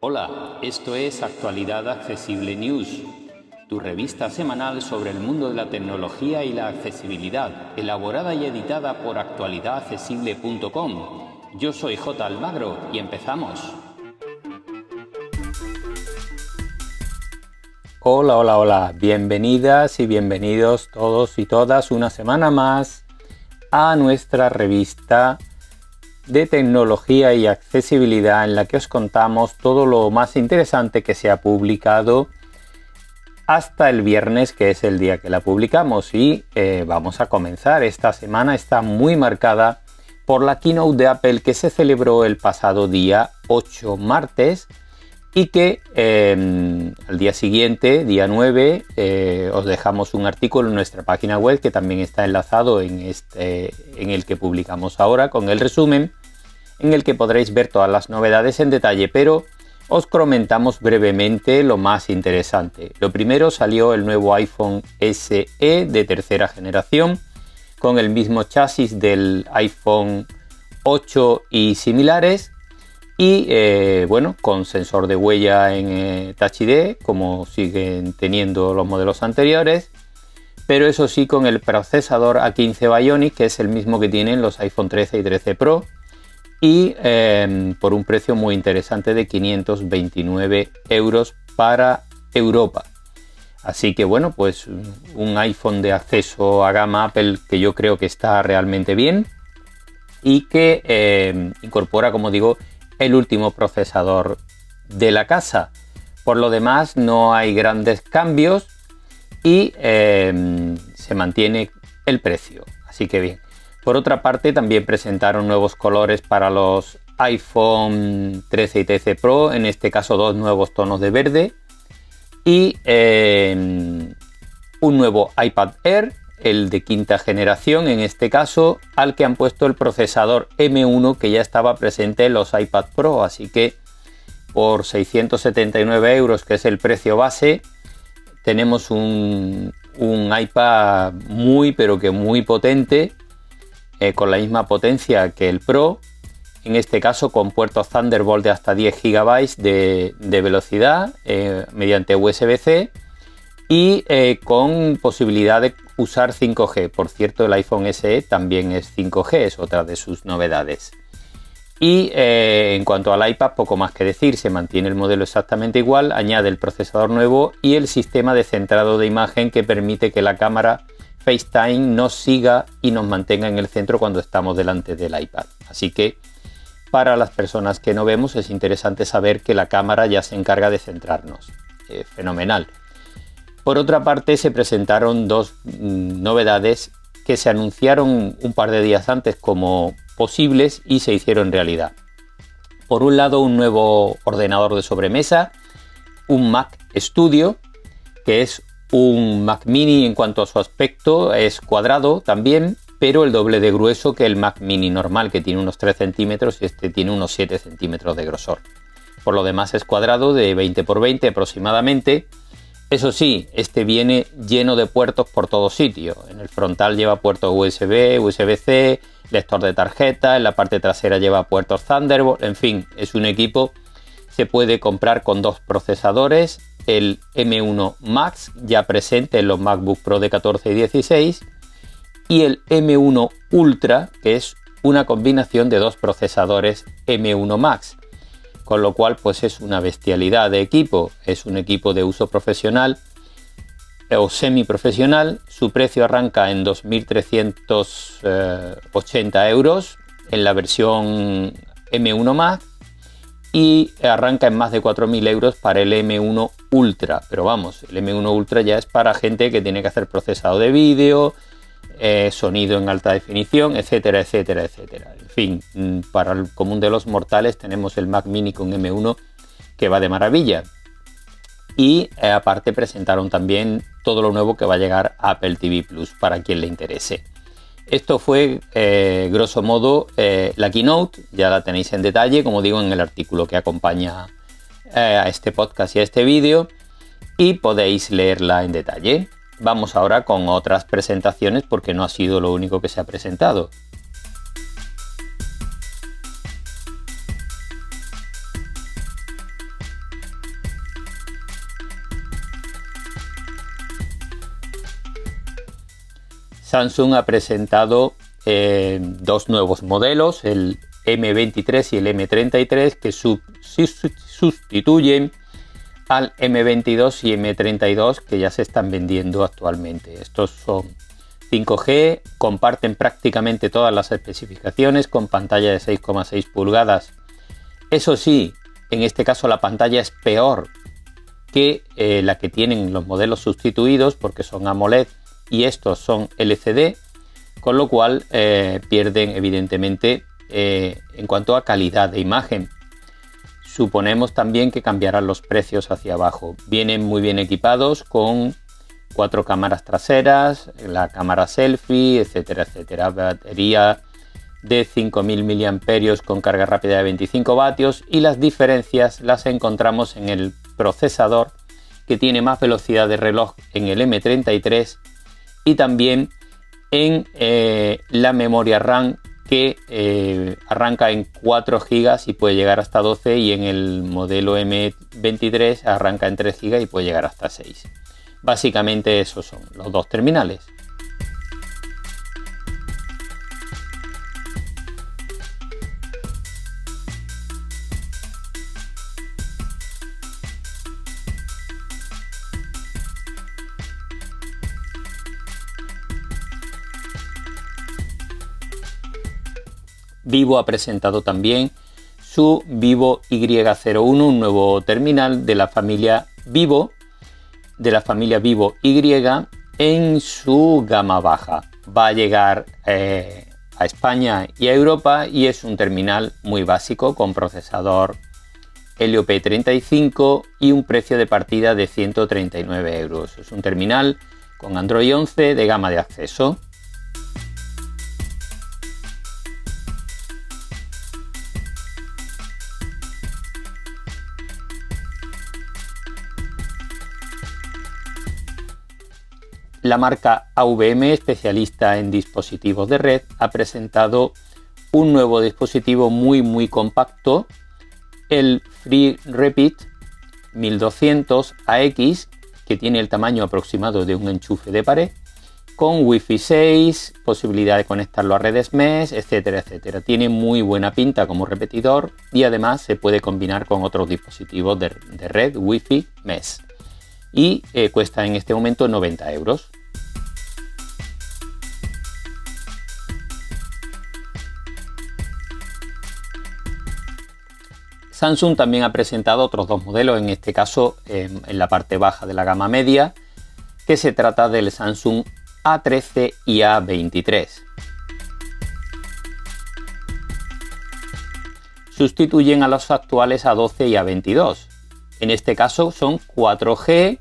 Hola, esto es Actualidad Accesible News, tu revista semanal sobre el mundo de la tecnología y la accesibilidad, elaborada y editada por actualidadaccesible.com. Yo soy J. Almagro y empezamos. Hola, hola, hola, bienvenidas y bienvenidos todos y todas una semana más a nuestra revista de tecnología y accesibilidad en la que os contamos todo lo más interesante que se ha publicado hasta el viernes, que es el día que la publicamos. Y eh, vamos a comenzar. Esta semana está muy marcada por la keynote de Apple que se celebró el pasado día 8 martes y que em, al día siguiente, día 9, eh, os dejamos un artículo en nuestra página web que también está enlazado en, este, en el que publicamos ahora con el resumen, en el que podréis ver todas las novedades en detalle, pero os comentamos brevemente lo más interesante. Lo primero salió el nuevo iPhone SE de tercera generación, con el mismo chasis del iPhone 8 y similares, y eh, bueno, con sensor de huella en eh, Touch ID, como siguen teniendo los modelos anteriores, pero eso sí con el procesador A15 Bionic, que es el mismo que tienen los iPhone 13 y 13 Pro, y em, por un precio muy interesante de 529 euros para Europa. Así que bueno, pues un iPhone de acceso a gama Apple que yo creo que está realmente bien y que em, incorpora, como digo, el último procesador de la casa. Por lo demás, no hay grandes cambios y em, se mantiene el precio. Así que bien. Por otra parte, también presentaron nuevos colores para los iPhone 13 y 13 Pro, en este caso dos nuevos tonos de verde y em, un nuevo iPad Air el de quinta generación en este caso, al que han puesto el procesador M1 que ya estaba presente en los iPad Pro, así que por 679 euros, que es el precio base, tenemos un, iPad muy pero que muy potente, eh, con la misma potencia que el Pro, en este caso con puertos Thunderbolt de hasta 10 GB de, velocidad eh, mediante USB-C y eh, con posibilidad de usar 5G. Por cierto, el iPhone SE también es 5G, es otra de sus novedades. Y eh, en cuanto al iPad, poco más que decir, se mantiene el modelo exactamente igual, añade el procesador nuevo y el sistema de centrado de imagen que permite que la cámara FaceTime nos siga y nos mantenga en el centro cuando estamos delante del iPad. Así que para las personas que no vemos es interesante saber que la cámara ya se encarga de centrarnos. Eh, fenomenal. Por otra parte, se presentaron dos mm, novedades que se anunciaron un par de días antes como posibles y se hicieron realidad. Por un lado, un nuevo ordenador de sobremesa, un Mac Studio, que es un Mac mini en cuanto a su aspecto, es cuadrado también, pero el doble de grueso que el Mac mini normal, que tiene unos 3 centímetros y este tiene unos 7 centímetros de grosor. Por lo demás es cuadrado de 20 x 20 aproximadamente eso sí, este viene lleno de puertos por todo sitio. En el frontal lleva puertos USB, USB-C, lector de tarjeta, en la parte trasera lleva puertos Thunderbolt, en fin, es un equipo se puede comprar con dos procesadores, el M1 Max ya presente en los MacBook Pro de 14 y 16 y el M1 Ultra, que es una combinación de dos procesadores M1 Max con lo cual pues es una bestialidad de equipo, es un equipo de uso profesional o semiprofesional, su precio arranca en 2.380 euros en la versión M1 Max y arranca en más de 4.000 euros para el M1 Ultra, pero vamos, el M1 Ultra ya es para gente que tiene que hacer procesado de vídeo, eh, sonido en alta definición, etcétera, etcétera, etcétera. En fin, mm, para el común de los mortales tenemos el Mac Mini con M1 que va de maravilla. Y eh, aparte presentaron también todo lo nuevo que va a llegar a Apple TV Plus para quien le interese. Esto fue, eh, grosso modo, la keynote, ya la tenéis en detalle, como digo, en el artículo que acompaña a este podcast y a este vídeo, y podéis leerla en detalle vamos ahora con otras presentaciones porque no ha sido lo único que se ha presentado. Samsung ha presentado eh, dos nuevos modelos, el M23 y el M33, que sustituyen al M22 y M32 que ya se están vendiendo actualmente. Estos son 5G, comparten prácticamente todas las especificaciones con pantalla de 6,6 pulgadas. Eso sí, en este caso la pantalla es peor que eh, la que tienen los modelos sustituidos porque son AMOLED y estos son LCD, con lo cual eh, pierden evidentemente eh, en cuanto a calidad de imagen. Suponemos también que cambiarán los precios hacia abajo. Vienen muy bien equipados con cuatro cámaras traseras, la cámara selfie, etcétera, etcétera. Batería de 5000 mAh con carga rápida de 25 vatios y las diferencias las encontramos en el procesador que tiene más velocidad de reloj en el M33 y también en eh, la memoria RAM que eh, arranca en 4 GB y puede llegar hasta 12 y en el modelo M23 arranca en 3 GB y puede llegar hasta 6. Básicamente esos son los dos terminales. Vivo ha presentado también su Vivo Y01, un nuevo terminal de la familia Vivo de la familia Vivo Y en su gama baja. Va a llegar eh, a España y a Europa y es un terminal muy básico con procesador Helio P35 y un precio de partida de 139 euros. Es un terminal con Android 11 de gama de acceso. La marca AVM, especialista en dispositivos de red, ha presentado un nuevo dispositivo muy muy compacto, el Free Repeat 1200 AX, que tiene el tamaño aproximado de un enchufe de pared, con Wi-Fi 6, posibilidad de conectarlo a redes mesh, etcétera, etcétera. Tiene muy buena pinta como repetidor y además se puede combinar con otros dispositivos de, red Wi-Fi mesh. Y eh, cuesta en este momento 90 euros. Samsung también ha presentado otros dos modelos, en este caso en la parte baja de la gama media, que se trata del Samsung A13 y A23. Sustituyen a los actuales A12 y A22. En este caso son 4G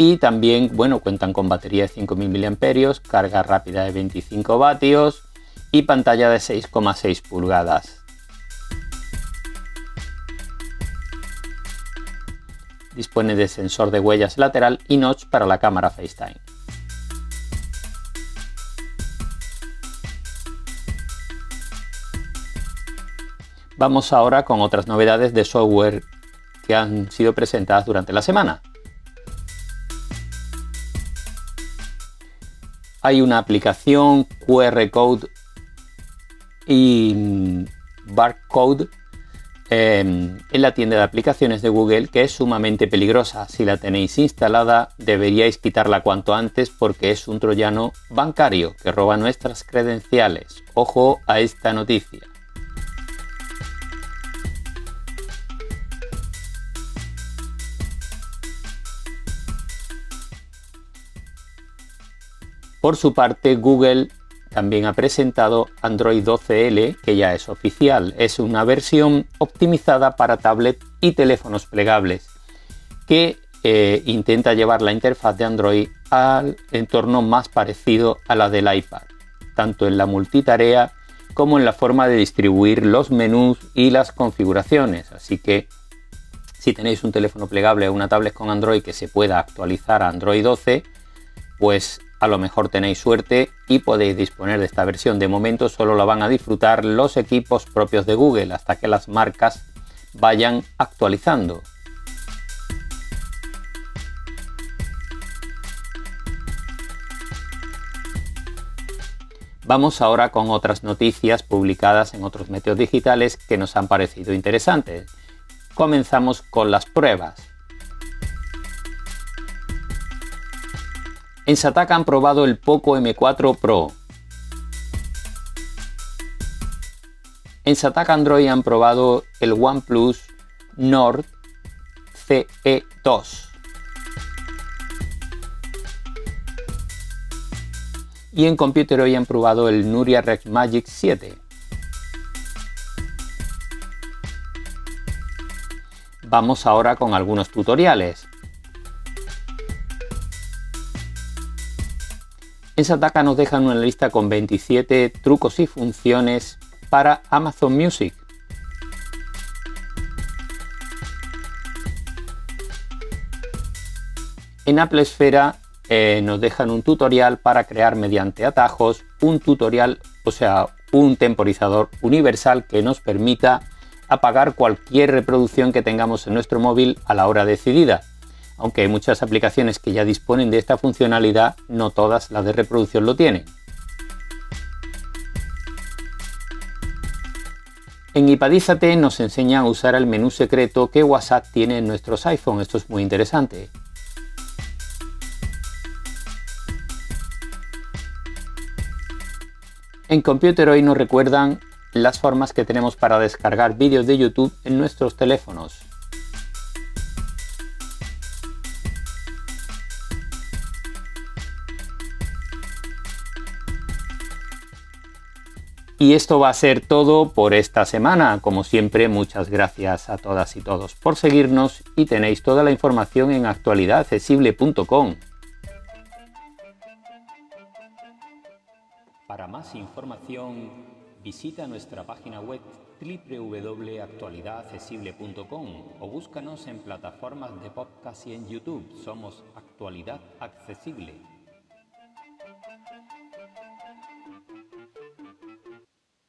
y también bueno, cuentan con batería de 5000 mAh, carga rápida de 25 vatios y pantalla de 6,6 pulgadas. Dispone de sensor de huellas lateral y notch para la cámara FaceTime. Vamos ahora con otras novedades de software que han sido presentadas durante la semana. Hay una aplicación QR Code y mm, Barcode em, en la tienda de aplicaciones de Google que es sumamente peligrosa. Si la tenéis instalada deberíais quitarla cuanto antes porque es un troyano bancario que roba nuestras credenciales. Ojo a esta noticia. Por su parte, Google también ha presentado Android 12L, que ya es oficial. Es una versión optimizada para tablet y teléfonos plegables, que eh, intenta llevar la interfaz de Android al entorno más parecido a la del iPad, tanto en la multitarea como en la forma de distribuir los menús y las configuraciones. Así que si tenéis un teléfono plegable o una tablet con Android que se pueda actualizar a Android 12, pues a lo mejor tenéis suerte y podéis disponer de esta versión. De momento solo la van a disfrutar los equipos propios de Google hasta que las marcas vayan actualizando. Vamos ahora con otras noticias publicadas en otros medios digitales que nos han parecido interesantes. Comenzamos con las pruebas. En Sataka han probado el Poco M4 Pro. En Sataka Android han probado el OnePlus Nord CE2. y en Computer hoy han probado el Nuria Rex Magic 7. Vamos ahora con algunos tutoriales. En Sataka nos dejan una lista con 27 trucos y funciones para Amazon Music. En Apple Esfera eh, nos dejan un tutorial para crear mediante atajos un tutorial, o sea, un temporizador universal que nos permita apagar cualquier reproducción que tengamos en nuestro móvil a la hora decidida. Aunque hay muchas aplicaciones que ya disponen de esta funcionalidad, no todas las de reproducción lo tienen. En Ipadízate nos enseña a usar el menú secreto que WhatsApp tiene en nuestros iPhone. Esto es muy interesante. En Computer hoy nos recuerdan las formas que tenemos para descargar vídeos de YouTube en nuestros teléfonos. Y esto va a ser todo por esta semana. Como siempre, muchas gracias a todas y todos por seguirnos y tenéis toda la información en actualidadaccesible.com. Para más información, visita nuestra página web www.actualidadaccesible.com o búscanos en plataformas de podcast y en YouTube. Somos Actualidad Accesible.